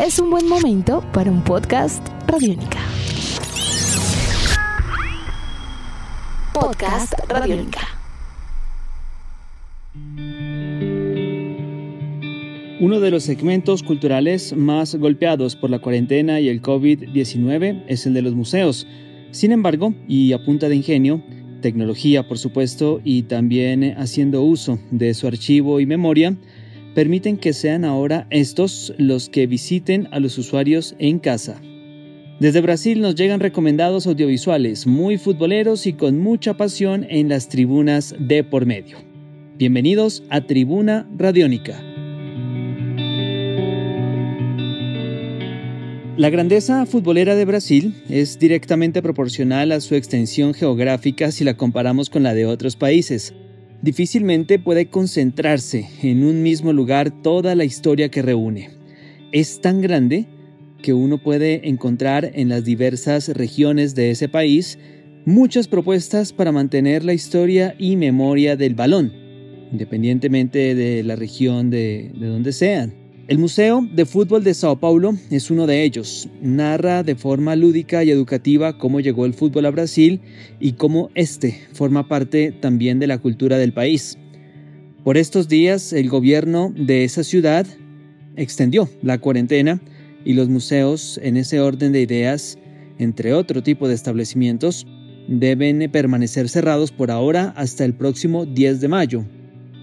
es un buen momento para un podcast Radiónica. Podcast Radiónica. Uno de los segmentos culturales más golpeados por la cuarentena y el COVID-19 es el de los museos. Sin embargo, y a punta de ingenio, tecnología por supuesto, y también haciendo uso de su archivo y memoria, permiten que sean ahora estos los que visiten a los usuarios en casa. Desde Brasil nos llegan recomendados audiovisuales muy futboleros y con mucha pasión en las tribunas de por medio. Bienvenidos a Tribuna Radiónica. La grandeza futbolera de Brasil es directamente proporcional a su extensión geográfica si la comparamos con la de otros países difícilmente puede concentrarse en un mismo lugar toda la historia que reúne. Es tan grande que uno puede encontrar en las diversas regiones de ese país muchas propuestas para mantener la historia y memoria del balón, independientemente de la región de, de donde sean. El Museo de Fútbol de Sao Paulo es uno de ellos. Narra de forma lúdica y educativa cómo llegó el fútbol a Brasil y cómo este forma parte también de la cultura del país. Por estos días, el gobierno de esa ciudad extendió la cuarentena y los museos, en ese orden de ideas, entre otro tipo de establecimientos, deben permanecer cerrados por ahora hasta el próximo 10 de mayo,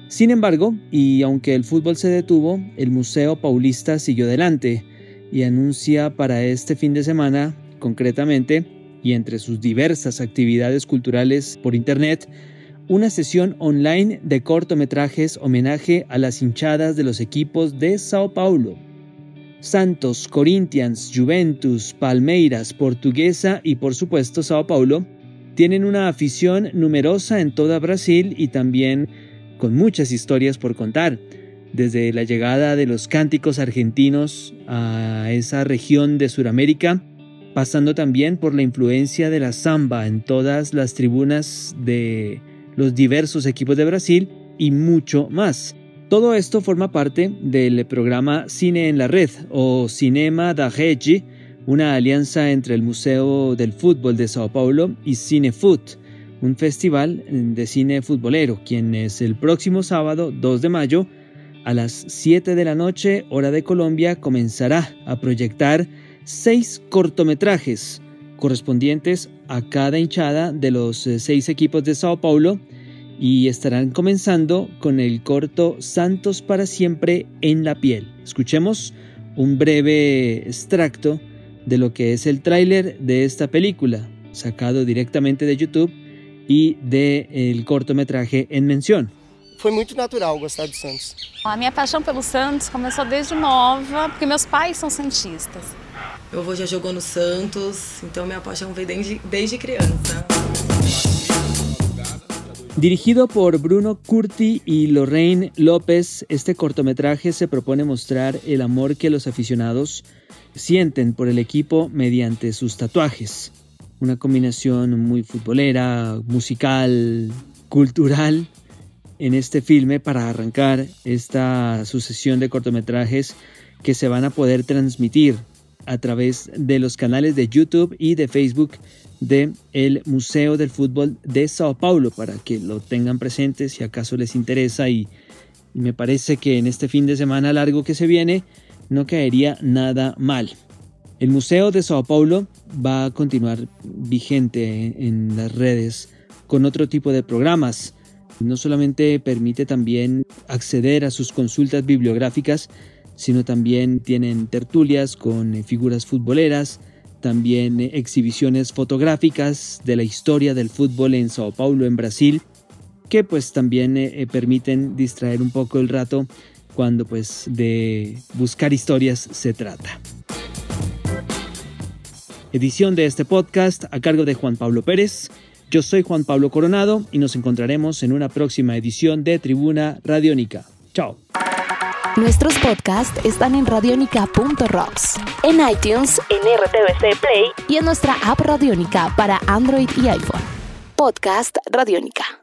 sin embargo, y aunque el fútbol se detuvo, el Museo Paulista siguió adelante y anuncia para este fin de semana, concretamente, y entre sus diversas actividades culturales por Internet, una sesión online de cortometrajes homenaje a las hinchadas de los equipos de Sao Paulo. Santos, Corinthians, Juventus, Palmeiras, Portuguesa y por supuesto Sao Paulo tienen una afición numerosa en toda Brasil y también con muchas historias por contar, desde la llegada de los cánticos argentinos a esa región de Sudamérica, pasando también por la influencia de la samba en todas las tribunas de los diversos equipos de Brasil y mucho más. Todo esto forma parte del programa Cine en la Red o Cinema da Rede, una alianza entre el Museo del Fútbol de Sao Paulo y Cinefoot, un festival de cine futbolero, quien es el próximo sábado 2 de mayo a las 7 de la noche, hora de Colombia, comenzará a proyectar seis cortometrajes correspondientes a cada hinchada de los eh, seis equipos de Sao Paulo y estarán comenzando con el corto Santos para siempre en la piel. Escuchemos un breve extracto de lo que es el tráiler de esta película, sacado directamente de YouTube e de el cortometraje em menção. Foi muito natural gostar do Santos. A minha paixão pelo Santos começou desde nova, porque meus pais são santistas. Meu avô já jogou no Santos, então minha paixão veio desde, desde criança. Dirigido por Bruno Curti y Lorraine López, este cortometraje se propone mostrar el amor que los aficionados sienten por el equipo mediante sus tatuajes una combinación muy futbolera, musical, cultural en este filme para arrancar esta sucesión de cortometrajes que se van a poder transmitir a través de los canales de YouTube y de Facebook de el Museo del Fútbol de Sao Paulo para que lo tengan presente si acaso les interesa y me parece que en este fin de semana largo que se viene no caería nada mal. El Museo de Sao Paulo va a continuar vigente en las redes con otro tipo de programas. No solamente permite también acceder a sus consultas bibliográficas, sino también tienen tertulias con eh, figuras futboleras, también eh, exhibiciones fotográficas de la historia del fútbol en Sao Paulo, en Brasil, que pues también eh, permiten distraer un poco el rato cuando pues de buscar historias se trata. Edición de este podcast a cargo de Juan Pablo Pérez. Yo soy Juan Pablo Coronado y nos encontraremos en una próxima edición de Tribuna Radiónica. Chao. Nuestros podcasts están en radionica.rocks, en iTunes, en RTVC Play y en nuestra app Radiónica para Android y iPhone. Podcast Radiónica.